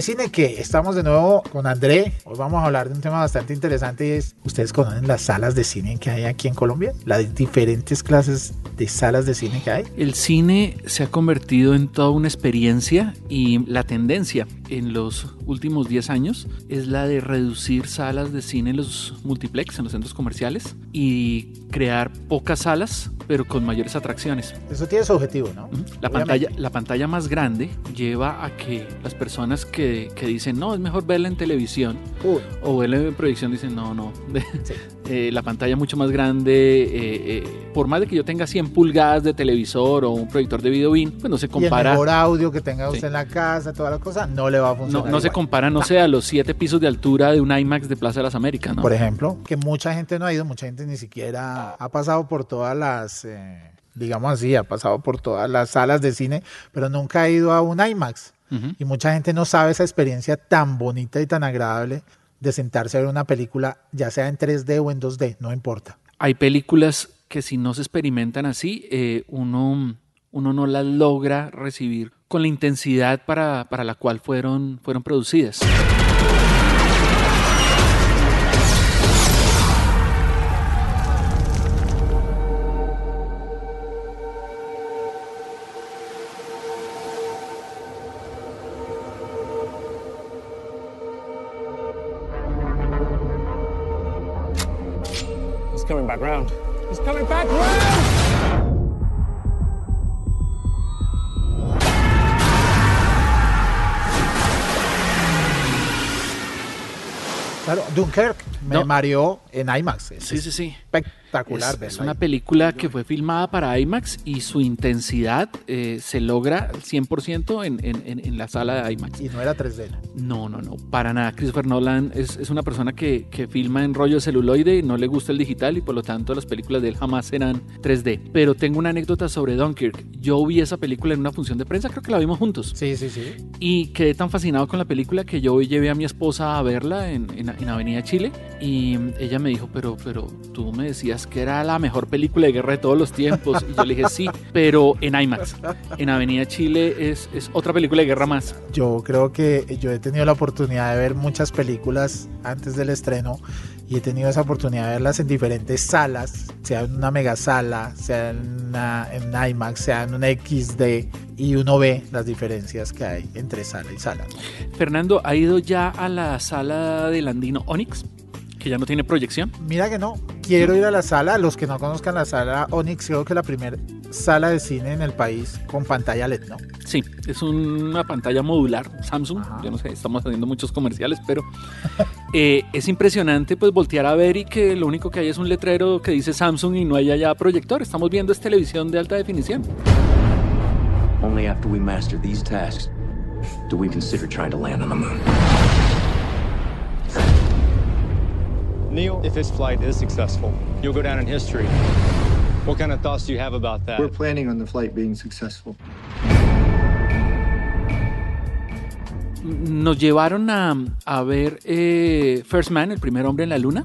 De cine que estamos de nuevo con André. Hoy vamos a hablar de un tema bastante interesante y es, ¿ustedes conocen las salas de cine que hay aquí en Colombia? Las diferentes clases de salas de cine que hay. El cine se ha convertido en toda una experiencia y la tendencia en los últimos 10 años es la de reducir salas de cine en los multiplex, en los centros comerciales y crear pocas salas pero con mayores atracciones. Eso tiene su objetivo, ¿no? La pantalla, la pantalla más grande lleva a que las personas que, que dicen, no, es mejor verla en televisión o verla en proyección, dicen, no, no, sí. Eh, la pantalla mucho más grande, eh, eh, por más de que yo tenga 100 pulgadas de televisor o un proyector de video bin, pues no se Y el compara. mejor audio que tenga usted Sí. en la casa, toda la cosa, no le va a funcionar. no se igual. compara, no sé, a los siete pisos de altura de un IMAX de Plaza de las Américas, ¿no? Por ejemplo, que mucha gente no ha ido, mucha gente ni siquiera ha pasado por todas las, digamos así, ha pasado por todas las salas de cine, pero nunca ha ido a un IMAX. Ujú. Y mucha gente no sabe esa experiencia tan bonita y tan agradable de sentarse a ver una película, ya sea en 3D o en 2D, no importa. Hay películas que si no se experimentan así, eh, uno, uno no las logra recibir con la intensidad para, para la cual fueron, fueron producidas. Coming back round. He's coming back round! Claro, Dunkirk me No. mareó en IMAX. Es Sí, sí, sí. Espectacular. Es, es una película que fue filmada para IMAX y su intensidad eh, se logra al 100% en, en, en- la sala de IMAX. Y no era 3D. ¿no? No, no, para nada. Christopher Nolan es, es una persona que, que filma en rollo de celuloide, no le gusta el digital y por lo tanto las películas de él jamás serán 3D. Pero tengo una anécdota sobre Dunkirk. Yo vi esa película en una función de prensa, creo que la vimos juntos. Sí, sí, sí. Y quedé tan fascinado con la película que yo llevé a mi esposa a verla en, en- en Avenida Chile y ella me dijo, pero, pero tú me decías que era la mejor película de guerra de todos los tiempos. Y yo le dije, sí, pero en IMAX. En Avenida Chile es, es otra película de guerra más. Yo creo que yo he tenido la oportunidad de ver muchas películas antes del estreno y he tenido esa oportunidad de verlas en diferentes salas, sea en una mega sala, sea en, una, en un IMAX, sea en una XD y uno ve las diferencias que hay entre sala y sala. Fernando, ¿ha ido ya a la sala del Andino Onyx? Que ya no tiene proyección. Mira que no, quiero ir a la sala, los que no conozcan la sala Onyx, creo que la primera sala de cine en el país con pantalla LED, ¿no? Sí, es una pantalla modular Samsung. Ajá. Yo no sé, estamos haciendo muchos comerciales, pero eh, es impresionante pues voltear a ver y que lo único que hay es un letrero que dice Samsung y no hay allá proyector. Estamos viendo es televisión de alta definición. Only after we master these tasks do we consider trying to land on the moon. Neil, if this flight is successful, you'll go down in history. What kind of thoughts do you have about that? We're planning on the flight being successful. Nos llevaron a, a ver eh, First Man, el primer hombre en la luna.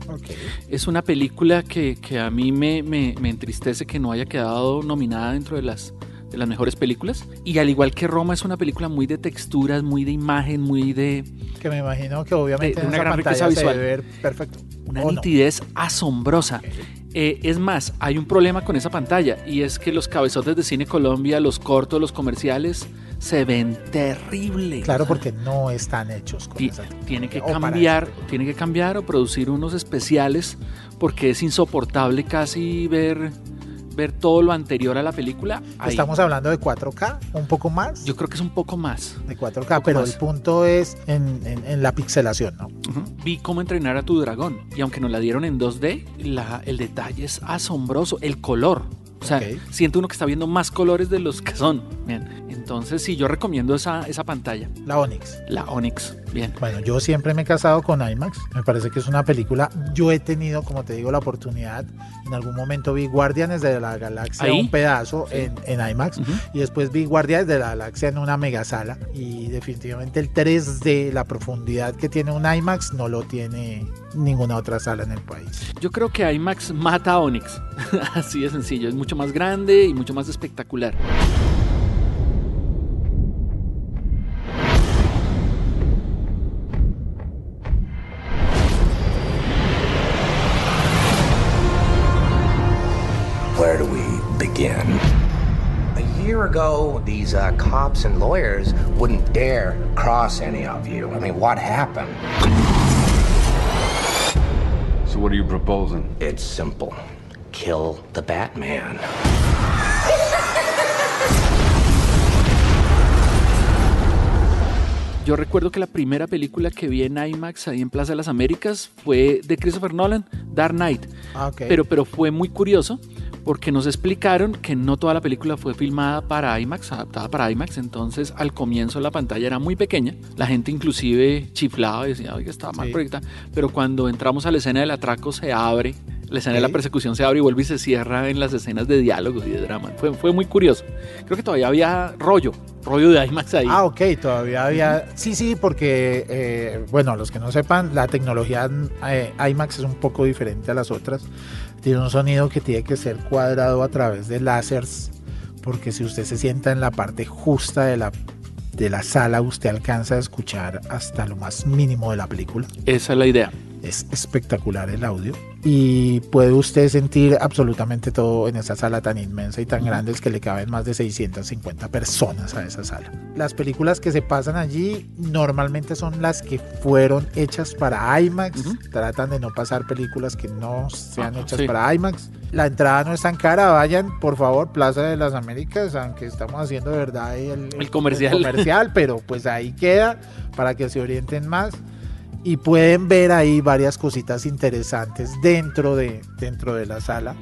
Es una película que, que a mí me, me- me entristece que no haya quedado nominada dentro de las, de las mejores películas. Y al igual que Roma, es una película muy de texturas, muy de imagen, muy de Que me imagino que obviamente De- de en una esa gran pantalla se visual. debe ver perfecto. una nitidez asombrosa. Eh, es más, hay un problema con esa pantalla y es que los cabezotes de Cine Colombia, los cortos, los comerciales, se ven terribles. Claro, porque no están hechos con esa tiene que cambiar, tiene que cambiar o producir unos especiales porque es insoportable casi ver ver todo lo anterior a la película. ahí. Estamos hablando de 4K, un poco más Yo creo que es un poco más. de 4K, poco pero más. el punto es en, en- en la pixelación, ¿no? Vi cómo entrenar a tu dragón y aunque nos la dieron en 2D, la- el detalle es asombroso, el color. O sea, Ok. siente uno que está viendo más colores de los que son. Bien. Entonces, sí, yo recomiendo esa, esa pantalla, La Onyx. la Onyx. Bien. Bueno, yo siempre me he casado con IMAX. Me parece que es una película. Yo he tenido, como te digo, la oportunidad. En algún momento vi Guardianes de la Galaxia, Ahí. un pedazo en, en IMAX. Y después vi Guardianes de la Galaxia en una mega sala. Y definitivamente el 3D, la profundidad que tiene un IMAX, no lo tiene ninguna otra sala en el país. Yo creo que IMAX mata a Onyx. Así de sencillo. Es mucho más grande y mucho más espectacular. These uh, cops and lawyers wouldn't dare cross any of you. I mean, what happened? So what are you proposing? It's simple kill the Batman. Yo recuerdo que la primera película que vi en IMAX ahí en Plaza de las Américas fue de Christopher Nolan, Dark Knight. Ah. Pero, pero fue muy curioso porque nos explicaron que no toda la película fue filmada para IMAX, adaptada para IMAX, entonces al comienzo la pantalla era muy pequeña, la gente inclusive chiflaba y decía, oiga, estaba mal Sí. proyectada, pero cuando entramos a la escena del atraco se abre, la escena de la persecución se abre y vuelve y se cierra en las escenas de diálogos y de drama, fue, fue muy curioso. Creo que todavía había rollo, rollo de IMAX ahí. Ah, ok, todavía había. Sí, sí, porque, eh, bueno, los que no sepan, la tecnología eh, IMAX es un poco diferente a las otras. Tiene un sonido que tiene que ser cuadrado a través de láseres, porque si usted se sienta en la parte justa de la, de la sala, usted alcanza a escuchar hasta lo más mínimo de la película. Esa es la idea. Es espectacular el audio y puede usted sentir absolutamente todo en esa sala tan inmensa y tan grande es que le caben más de 650 personas a esa sala. Las películas que se pasan allí normalmente son las que fueron hechas para IMAX. Tratan de no pasar películas que no sean Ah, hechas sí. para IMAX. La entrada no es tan cara, vayan por favor, Plaza de las Américas, aunque estamos haciendo de verdad el, El comercial. comercial, pero pues ahí queda para que se orienten más y pueden ver ahí varias cositas interesantes dentro de, dentro de la sala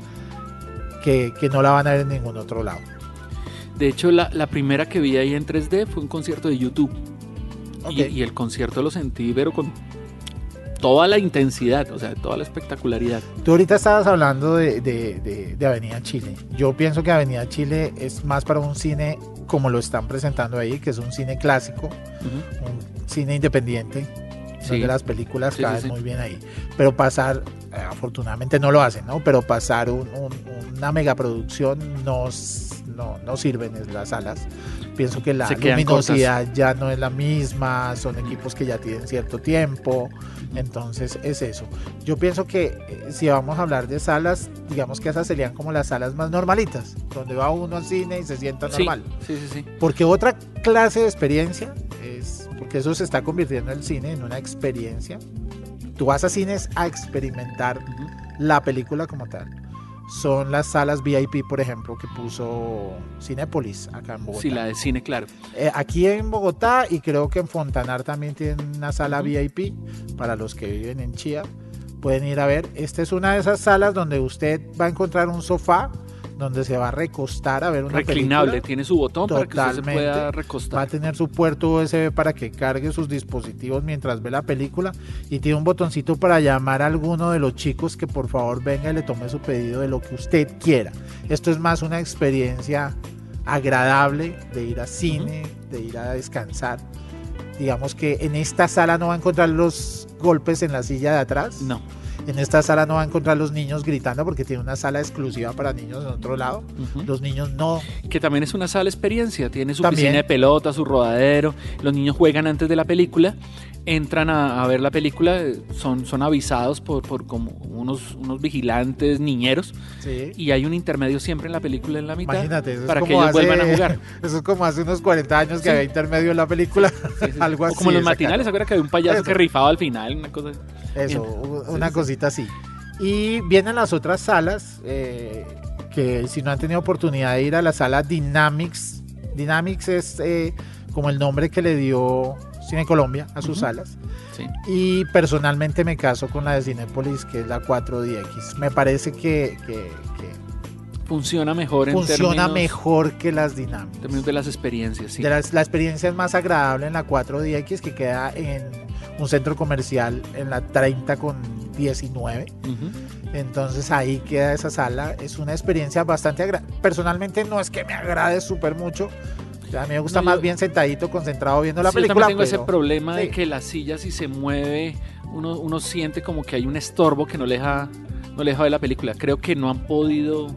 que, que no la van a ver en ningún otro lado. De hecho, la, la primera que vi ahí en 3D fue un concierto de YouTube. Y, el concierto lo sentí, pero con toda la intensidad, o sea, toda la espectacularidad. Tú ahorita estabas hablando de, de- de- de Avenida Chile. Yo pienso que Avenida Chile es más para un cine como lo están presentando ahí, que es un cine clásico, un cine independiente, Sí. donde las películas Sí, caben sí. muy bien ahí. Pero pasar, eh, afortunadamente no lo hacen, ¿no? Pero pasar un- un- una megaproducción no, no, no sirven en las salas. Pienso que la luminosidad ya no es la misma, son equipos que ya tienen cierto tiempo, entonces es eso. Yo pienso que eh, si vamos a hablar de salas, digamos que esas serían como las salas más normalitas, donde va uno al cine y se sienta normal. sí, sí, sí. Porque otra clase de experiencia porque eso se está convirtiendo el cine en una experiencia. Tú vas a cines a experimentar la película como tal. Son las salas VIP, por ejemplo, que puso Cinépolis acá en Bogotá. Sí, la de cine, claro. Eh, aquí en Bogotá y creo que en Fontanar también tienen una sala. VIP para los que viven en Chía. Pueden ir a ver. Esta es una de esas salas donde usted va a encontrar un sofá donde se va a recostar a ver una Reclinable, película. tiene su botón para que usted se Totalmente. pueda Va a recostar. tener su puerto USB para que cargue sus dispositivos mientras ve la película y tiene un botoncito para llamar a alguno de los chicos que por favor venga y le tome su pedido de lo que usted quiera. Esto es más una experiencia agradable de ir a cine, de ir a descansar. Digamos que en esta sala no va a encontrar los golpes en la silla de atrás. No. En esta sala no va a encontrar los niños gritando porque tiene una sala exclusiva para niños en otro lado. Los niños no Que también es una sala experiencia, tiene su También. piscina de pelota, su rodadero, los niños juegan antes de la película entran a, a ver la película, son, son avisados por, por como unos, unos vigilantes niñeros Sí. y hay un intermedio siempre en la película en la mitad Imagínate, eso para es que ellos vuelvan a jugar. Eso es como hace unos 40 años que Sí. había intermedio en la película. Sí. Algo o así. como los matinales, ¿se acuerdan que había un payaso Eso. que rifaba al final? Una cosa. Eso, Bien. u- Sí, una sí. cosita así. Y vienen las otras salas, eh, que si no han tenido oportunidad de ir a la sala Dynamics, Dynamics es eh, como el nombre que le dio Cine Colombia a sus salas. Sí. Y personalmente me caso con la de Cinépolis, que es la 4DX. Me parece que, que- que Funciona mejor en funciona términos, mejor que las en Dynamics. términos de las experiencias. Sí. De las- la experiencia es más agradable en la 4DX que queda en un centro comercial en la 30 con 19. Ujú. Entonces ahí queda esa sala. Es una experiencia bastante agradable. Personalmente no es que me agrade súper mucho. A mí me gusta No, más yo- bien sentadito, concentrado viendo la Sí, yo película. también tengo ese problema de que la silla si se mueve, uno, uno siente como que hay un estorbo que no le deja, no le deja ver la película. Creo que no han podido...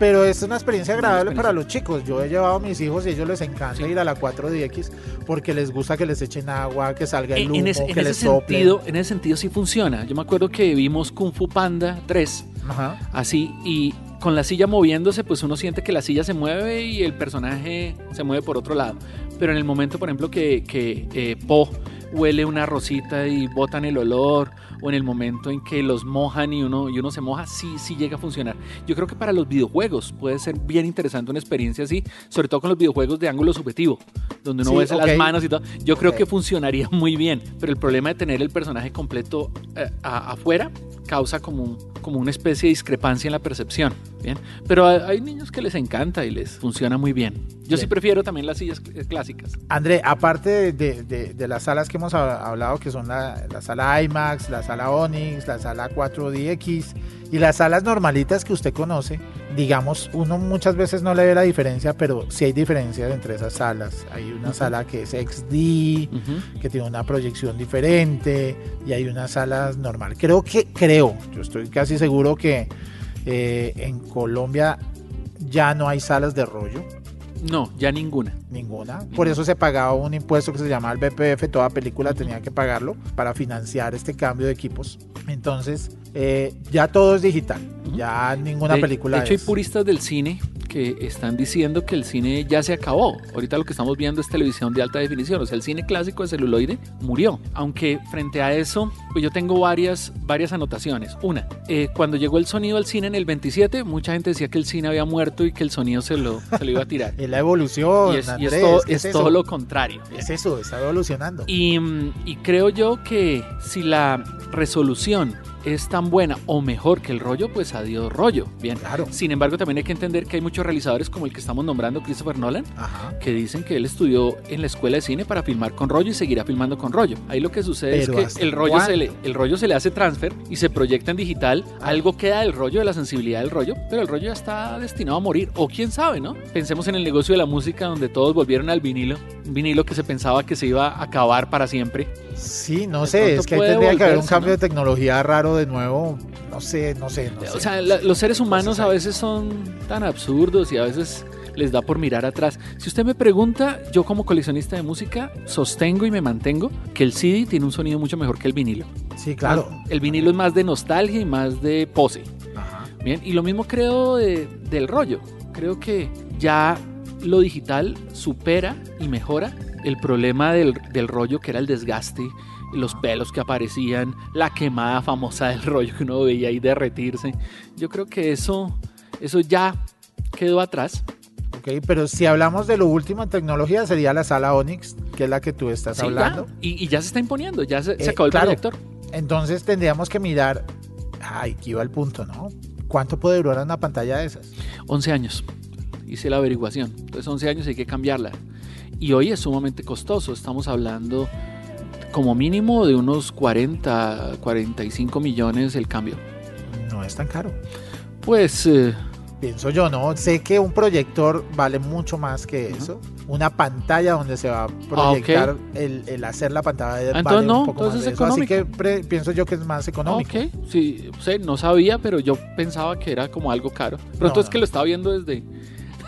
Pero es una experiencia agradable para los chicos. Yo he llevado a mis hijos y a ellos les encanta Sí. ir a la 4DX porque les gusta que les echen agua, que salga el En, humo, en ese, que ese les sople. sentido, en ese sentido sí funciona. Yo me acuerdo que vimos Kung Fu Panda 3 Ajá. así y con la silla moviéndose pues uno siente que la silla se mueve y el personaje se mueve por otro lado. Pero en el momento, por ejemplo, que, que eh, Po huele una rosita y botan el olor, o en el momento en que los mojan y uno, y uno se moja, sí, sí llega a funcionar. Yo creo que para los videojuegos puede ser bien interesante una experiencia así, sobre todo con los videojuegos de ángulo subjetivo, donde uno Sí, ve las manos y todo. Yo creo que funcionaría muy bien, pero el problema de tener el personaje completo eh, a- afuera causa como, un- como una especie de discrepancia en la percepción. Bien, pero hay, niños que les encanta y les funciona muy bien. Yo sí Bien. prefiero también las sillas cl- clásicas. André, aparte de, de- de- las salas que hemos ha- hablado, que son la, la sala IMAX, la sala Onyx, la sala 4DX y las salas normalitas que usted conoce, digamos, uno muchas veces no le ve la diferencia, pero sí hay diferencias entre esas salas. Hay una Ujú. sala que es XD, Ujú. que tiene una proyección diferente y hay una sala normal. Creo que, creo, yo estoy casi seguro que eh, en Colombia ya no hay salas de rollo. No, ya ninguna. Ninguna. Por eso se pagaba un impuesto que se llamaba el BPF. Toda película tenía que pagarlo para financiar este cambio de equipos. Entonces, eh, ya todo es digital. Ya ninguna de, película de hecho, hay puristas del cine que están diciendo que el cine ya se acabó. Ahorita lo que estamos viendo es televisión de alta definición. O sea, el cine clásico de celuloide murió. Aunque frente a eso, pues yo tengo varias, varias anotaciones. Una, eh, cuando llegó el sonido al cine en el 27, mucha gente decía que el cine había muerto y que el sonido se lo, se lo iba a tirar. Es la evolución. y es, y es todo, lo contrario. Es eso, está evolucionando. Y, y creo yo que si la resolución es tan buena o mejor que el rollo, pues adiós rollo. Bien. Claro. Sin embargo, también hay que entender que hay muchos realizadores como el que estamos nombrando, Christopher Nolan, Ajá. que dicen que él estudió en la escuela de cine para filmar con rollo y seguirá filmando con rollo. Ahí lo que sucede Pero es ¿hasta que el rollo, cuándo? se le, el rollo se le hace transfer y se proyecta en digital. Algo queda del rollo, de la sensibilidad del rollo, pero el rollo ya está destinado a morir. O quién sabe, ¿no? Pensemos en el negocio de la música donde todos volvieron al vinilo. Un vinilo que se pensaba que se iba a acabar para siempre. Sí, no De sé, es que ahí tendría que haber un cambio ¿no? de tecnología raro de nuevo. No sé, no sé. No O sé. sea, la- los seres humanos a veces son tan absurdos y a veces les da por mirar atrás. Si usted me pregunta, yo como coleccionista de música sostengo y me mantengo que el CD tiene un sonido mucho mejor que el vinilo. Sí, claro. El vinilo es más de nostalgia y más de pose. Ajá. Bien, y lo mismo creo de- del rollo. Creo que ya lo digital supera y mejora el problema del, del rollo que era el desgaste, los pelos que aparecían, la quemada famosa del rollo que uno veía ahí derretirse. Yo creo que eso, eso ya quedó atrás. Ok, pero si hablamos de lo último en tecnología, sería la sala Onyx, que es la que tú estás Sí, ya. hablando. y, y ya se está imponiendo, ya se, se Eh, acabó el claro. proyector. Entonces tendríamos que mirar. Ay, aquí va el punto, ¿no? ¿Cuánto puede durar una pantalla de esas? 11 años. Hice la averiguación. Entonces 11 años hay que cambiarla. Y hoy es sumamente costoso. Estamos hablando como mínimo de unos 40, 45 millones el cambio. No es tan caro. Pues eh, Pienso yo, ¿no? Sé que un proyector vale mucho más que eso. Una pantalla donde se va a proyectar el, el hacer la pantalla de Ah, vale entonces no, un poco más entonces de es eso. Así que pre- pienso yo que es más económico. ok, sí, no sabía, pero yo pensaba que era como algo caro. Pronto No, es no. que lo estaba viendo desde,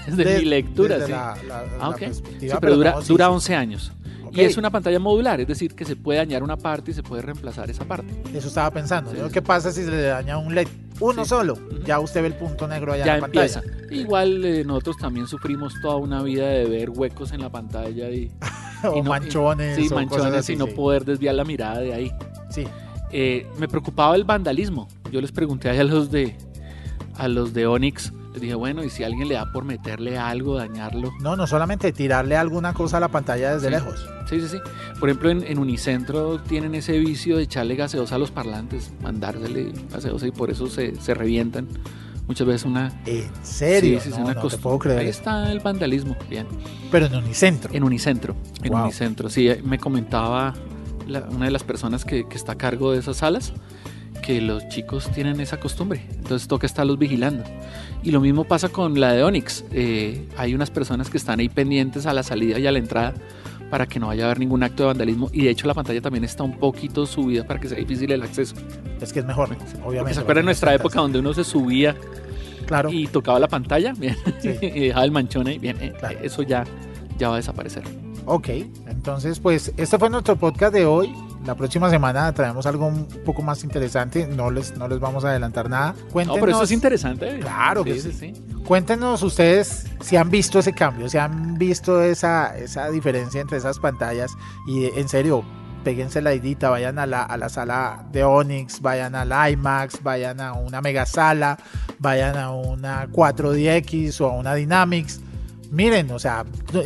desde De- mi lectura. desde sí. la, la- Ah, la ok. perspectiva, Sí, pero dura, no, sí, dura sí. 11 años. Y es una pantalla modular, es decir, que se puede dañar una parte y se puede reemplazar esa parte. Eso estaba pensando. ¿Qué pasa si se le daña un LED? Uno solo. Ya usted ve el punto negro allá ya en la empieza. pantalla. Igual eh, nosotros también sufrimos toda una vida de ver huecos en la pantalla y, o y no- manchones. sí, o cosas manchones así, y no poder desviar la mirada de ahí. Sí. Eh, me preocupaba el vandalismo. Yo les pregunté a los de a los de Onyx, les dije, bueno, y si alguien le da por meterle algo, dañarlo. No, no solamente tirarle alguna cosa a la pantalla desde Sí. lejos. Sí, sí, sí. Por ejemplo, en, en Unicentro tienen ese vicio de echarle gaseosa a los parlantes, mandársele gaseosa y por eso se, se revientan. Muchas veces una... ¿En serio? Sí, sí, no, una no te puedo creer. Ahí está el vandalismo, bien. Pero en Unicentro. En Unicentro, en Wow. Unicentro. Sí, eh, me comentaba la- una de las personas que, que está a cargo de esas salas que los chicos tienen esa costumbre, entonces toca estarlos vigilando. Y lo mismo pasa con la de Onyx. eh, hay unas personas que están ahí pendientes a la salida y a la entrada para que no vaya a haber ningún acto de vandalismo. Y de hecho la pantalla también está un poquito subida para que sea difícil el acceso. Es que es mejor, obviamente. ¿Se acuerdan nuestra época donde uno se subía Claro. y tocaba la pantalla? Bien. Sí. y dejaba el manchón ahí. Bien, eh, Claro. eso ya, ya va a desaparecer. Ok, entonces pues este fue nuestro podcast de hoy. La próxima semana traemos algo un poco más interesante. No les, no les vamos a adelantar nada. No, Cuéntenos, pero eso es interesante. Claro que sí. cuéntenos ustedes si han visto ese cambio, si han visto esa, esa diferencia entre esas pantallas. Y en serio, péguense la idita, vayan a la, a la sala de Onyx, vayan al IMAX, vayan a una mega sala, vayan a una 4DX o a una Dynamics. Miren, o sea,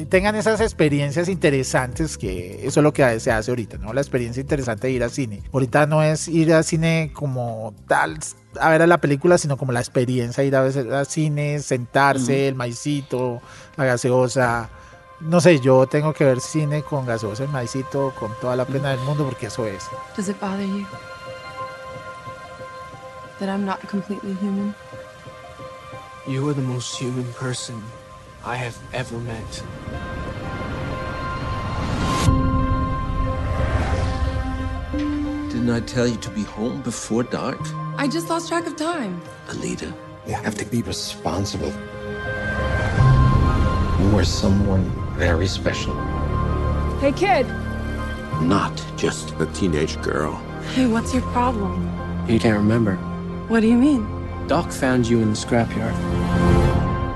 tengan esas experiencias interesantes que eso es lo que se hace ahorita, ¿no? La experiencia interesante de ir al cine. Ahorita no es ir al cine como tal a ver a la película, sino como la experiencia ir a ver al cine, sentarse, Ujú. el maicito, la gaseosa. No sé, yo tengo que ver cine con gaseosa y maicito con toda la pena del mundo porque eso es. Does it bother you that I'm not completely human? You are the most human person I have ever met. Didn't I tell you to be home before dark? I just lost track of time. Alita, You have to be responsible. You are someone very special. Hey, kid. not just a teenage girl. Hey, what's your problem? You can't remember. What do you mean? Doc found you in the scrapyard.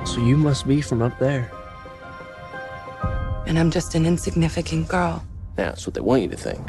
So you must be from up there. And I'm just an insignificant girl. That's what they want you to think.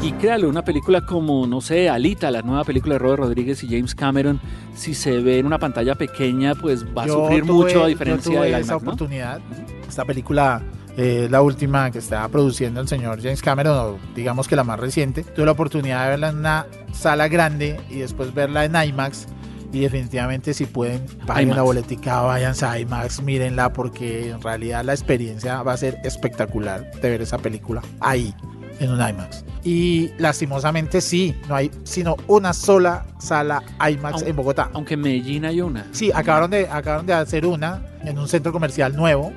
Y créalo, una película como, no sé, Alita, la nueva película de Robert Rodríguez y James Cameron, si se ve en una pantalla pequeña, pues va a Yo sufrir tuve- mucho a yo diferencia tuve de esa IMAX, ¿no? oportunidad. Esta película eh, es la última que está produciendo el señor James Cameron, o digamos que la más reciente. Tuve la oportunidad de verla en una sala grande y después verla en IMAX. Y definitivamente si pueden, paguen IMAX. la boletica, váyanse a IMAX, mírenla porque en realidad la experiencia va a ser espectacular de ver esa película ahí, en un IMAX. Y lastimosamente sí, no hay sino una sola sala IMAX en Bogotá. Aunque en Medellín hay una. Sí, acabaron de, acabaron de hacer una en un centro comercial nuevo.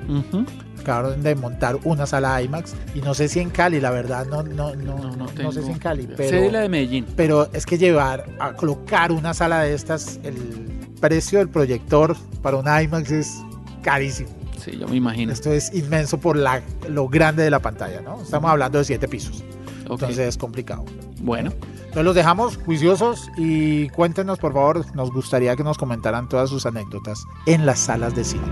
Acabaron de montar una sala IMAX. Y no sé si en Cali, la verdad, no, no, no, No, no sé si en Cali. Sé Pero, de la de Medellín. pero es que llevar a colocar una sala de estas, el precio del proyector para un IMAX es carísimo. Sí, yo me imagino. Esto es inmenso por la, lo grande de la pantalla, ¿no? Estamos hablando de siete pisos. Entonces es complicado. Bueno, Entonces los dejamos juiciosos y cuéntenos, por favor, nos gustaría que nos comentaran todas sus anécdotas en las salas de cine.